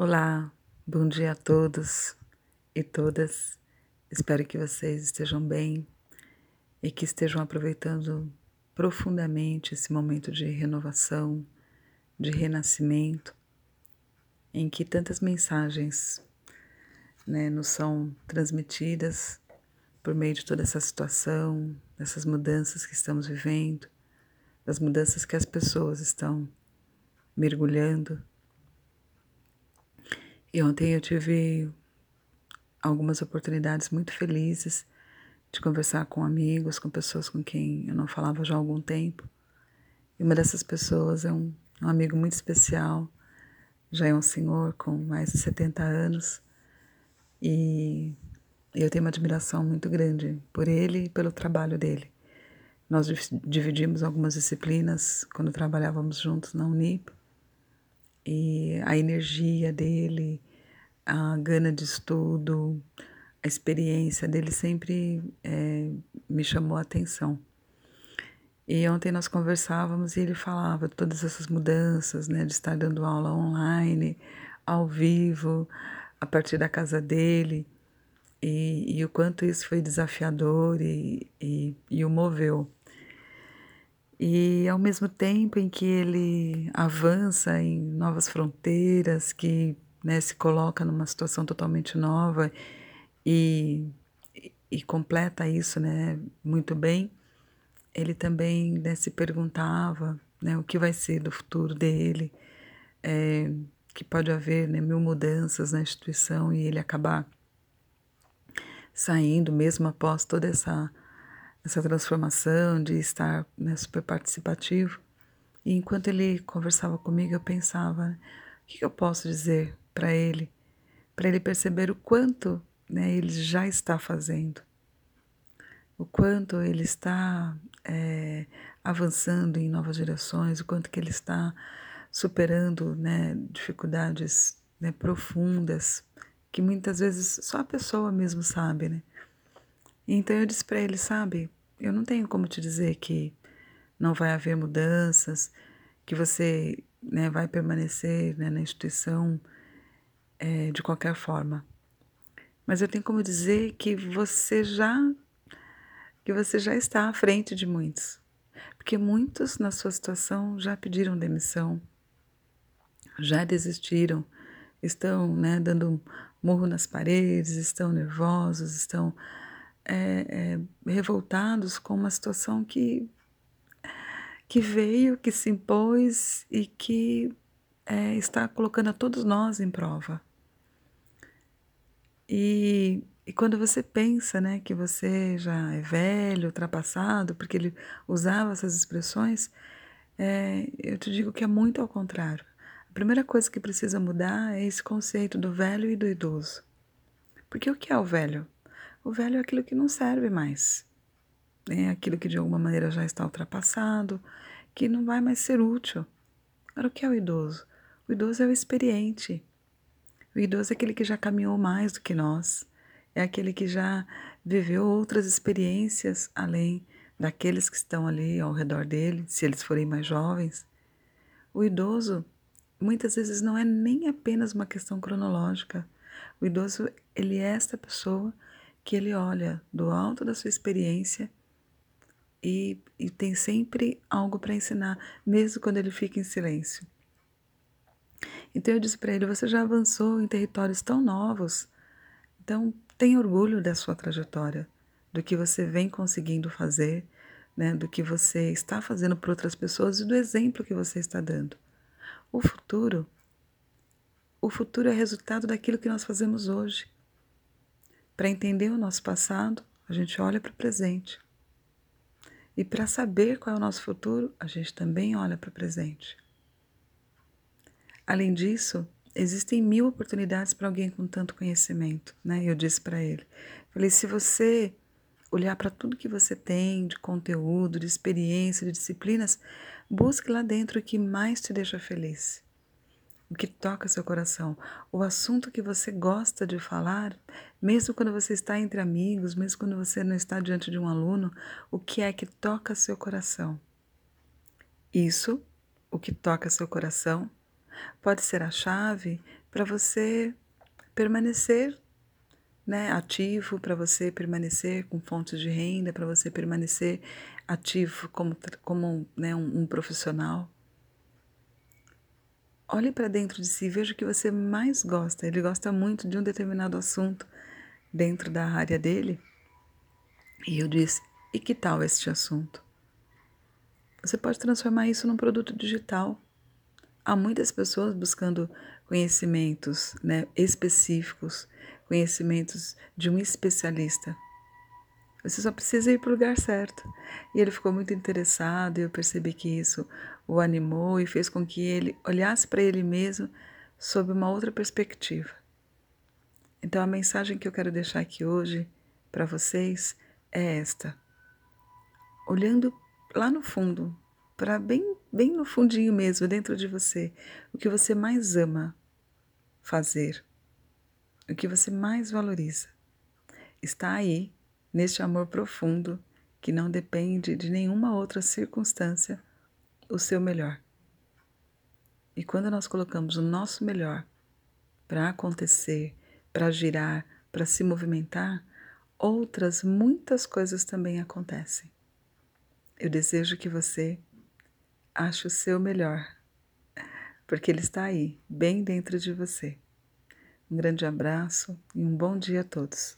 Olá, bom dia a todos e todas. Espero que vocês estejam bem e que estejam aproveitando profundamente esse momento de renovação, de renascimento, em que tantas mensagens né, nos são transmitidas por meio de toda essa situação, dessas mudanças que estamos vivendo, das mudanças que as pessoas estão mergulhando e ontem eu tive algumas oportunidades muito felizes de conversar com amigos, com pessoas com quem eu não falava já há algum tempo. E uma dessas pessoas é um, um amigo muito especial, já é um senhor com mais de 70 anos. E eu tenho uma admiração muito grande por ele e pelo trabalho dele. Nós dividimos algumas disciplinas quando trabalhávamos juntos na Unip e a energia dele, a gana de estudo, a experiência dele sempre é, me chamou a atenção. E ontem nós conversávamos e ele falava todas essas mudanças, né, de estar dando aula online, ao vivo, a partir da casa dele, e, e o quanto isso foi desafiador e, e, e o moveu. E ao mesmo tempo em que ele avança em novas fronteiras, que né, se coloca numa situação totalmente nova e, e completa isso né, muito bem, ele também né, se perguntava né, o que vai ser do futuro dele, é, que pode haver né, mil mudanças na instituição e ele acabar saindo mesmo após toda essa essa transformação de estar né, super participativo. E enquanto ele conversava comigo, eu pensava: o que eu posso dizer para ele, para ele perceber o quanto né, ele já está fazendo, o quanto ele está é, avançando em novas direções, o quanto que ele está superando né, dificuldades né, profundas que muitas vezes só a pessoa mesmo sabe, né? Então eu disse para ele, sabe, eu não tenho como te dizer que não vai haver mudanças, que você né, vai permanecer né, na instituição é, de qualquer forma. Mas eu tenho como dizer que você já que você já está à frente de muitos, porque muitos na sua situação já pediram demissão, já desistiram, estão né, dando murro nas paredes, estão nervosos, estão é, é, revoltados com uma situação que, que veio, que se impôs e que é, está colocando a todos nós em prova. E, e quando você pensa né, que você já é velho, ultrapassado, porque ele usava essas expressões, é, eu te digo que é muito ao contrário. A primeira coisa que precisa mudar é esse conceito do velho e do idoso. Porque o que é o velho? O velho é aquilo que não serve mais. É aquilo que de alguma maneira já está ultrapassado, que não vai mais ser útil. Agora, o que é o idoso? O idoso é o experiente. O idoso é aquele que já caminhou mais do que nós. É aquele que já viveu outras experiências além daqueles que estão ali ao redor dele, se eles forem mais jovens. O idoso muitas vezes não é nem apenas uma questão cronológica. O idoso, ele é esta pessoa que ele olha do alto da sua experiência e, e tem sempre algo para ensinar, mesmo quando ele fica em silêncio. Então eu disse para ele: você já avançou em territórios tão novos, então tenha orgulho da sua trajetória, do que você vem conseguindo fazer, né, do que você está fazendo para outras pessoas e do exemplo que você está dando. O futuro, o futuro é resultado daquilo que nós fazemos hoje. Para entender o nosso passado, a gente olha para o presente. E para saber qual é o nosso futuro, a gente também olha para o presente. Além disso, existem mil oportunidades para alguém com tanto conhecimento, né? Eu disse para ele, falei, se você olhar para tudo que você tem de conteúdo, de experiência, de disciplinas, busque lá dentro o que mais te deixa feliz o que toca seu coração, o assunto que você gosta de falar, mesmo quando você está entre amigos, mesmo quando você não está diante de um aluno, o que é que toca seu coração? Isso, o que toca seu coração, pode ser a chave para você permanecer né, ativo, para você permanecer com fontes de renda, para você permanecer ativo como, como né, um, um profissional. Olhe para dentro de si veja o que você mais gosta. Ele gosta muito de um determinado assunto dentro da área dele. E eu disse: e que tal este assunto? Você pode transformar isso num produto digital. Há muitas pessoas buscando conhecimentos né, específicos, conhecimentos de um especialista. Você só precisa ir para o lugar certo. E ele ficou muito interessado, e eu percebi que isso o animou e fez com que ele olhasse para ele mesmo sob uma outra perspectiva. Então, a mensagem que eu quero deixar aqui hoje para vocês é esta. Olhando lá no fundo, para bem, bem no fundinho mesmo, dentro de você, o que você mais ama fazer, o que você mais valoriza. Está aí neste amor profundo que não depende de nenhuma outra circunstância, o seu melhor. E quando nós colocamos o nosso melhor para acontecer, para girar, para se movimentar, outras muitas coisas também acontecem. Eu desejo que você ache o seu melhor, porque ele está aí, bem dentro de você. Um grande abraço e um bom dia a todos.